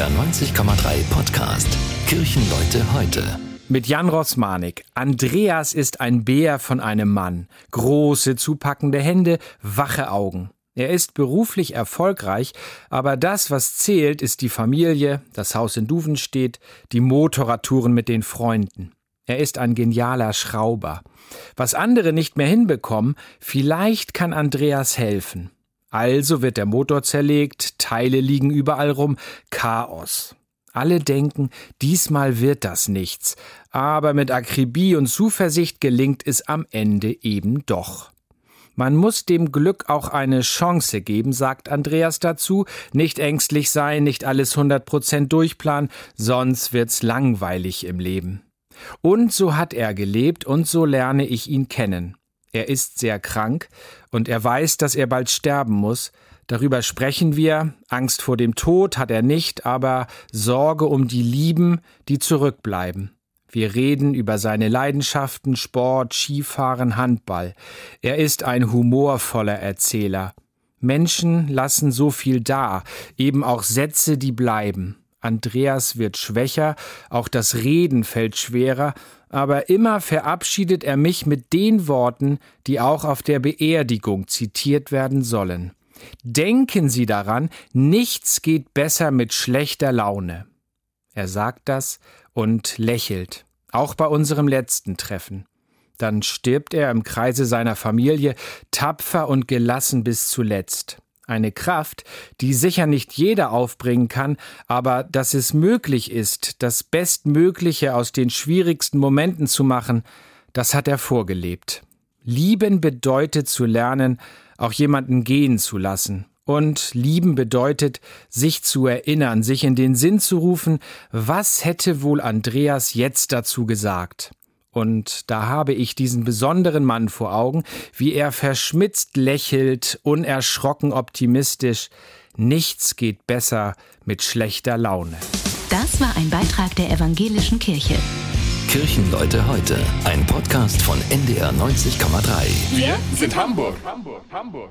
NDR 90,3 Podcast Kirchenleute heute. Mit Jan Rosmanik. Andreas ist ein Bär von einem Mann. Große, zupackende Hände, wache Augen. Er ist beruflich erfolgreich, aber das, was zählt, ist die Familie, das Haus in Duvenstedt, die Motorradtouren mit den Freunden. Er ist ein genialer Schrauber. Was andere nicht mehr hinbekommen, vielleicht kann Andreas helfen. Also wird der Motor zerlegt, Teile liegen überall rum, Chaos. Alle denken, diesmal wird das nichts, aber mit Akribie und Zuversicht gelingt es am Ende eben doch. Man muss dem Glück auch eine Chance geben, sagt Andreas dazu, nicht ängstlich sein, nicht alles 100% durchplanen, sonst wird's langweilig im Leben. Und so hat er gelebt und so lerne ich ihn kennen. Er ist sehr krank und er weiß, dass er bald sterben muss. Darüber sprechen wir. Angst vor dem Tod hat er nicht, aber Sorge um die Lieben, die zurückbleiben. Wir reden über seine Leidenschaften, Sport, Skifahren, Handball. Er ist ein humorvoller Erzähler. Menschen lassen so viel da, eben auch Sätze, die bleiben. Andreas wird schwächer, auch das Reden fällt schwerer, aber immer verabschiedet er mich mit den Worten, die auch auf der Beerdigung zitiert werden sollen. Denken Sie daran, nichts geht besser mit schlechter Laune. Er sagt das und lächelt, auch bei unserem letzten Treffen. Dann stirbt er im Kreise seiner Familie tapfer und gelassen bis zuletzt eine Kraft, die sicher nicht jeder aufbringen kann, aber dass es möglich ist, das Bestmögliche aus den schwierigsten Momenten zu machen, das hat er vorgelebt. Lieben bedeutet zu lernen, auch jemanden gehen zu lassen. Und lieben bedeutet, sich zu erinnern, sich in den Sinn zu rufen, was hätte wohl Andreas jetzt dazu gesagt? Und da habe ich diesen besonderen Mann vor Augen, wie er verschmitzt lächelt, unerschrocken optimistisch. Nichts geht besser mit schlechter Laune. Das war ein Beitrag der evangelischen Kirche. Kirchenleute heute, ein Podcast von NDR 90,3. Wir sind Hamburg. Hamburg, Hamburg.